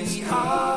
we are.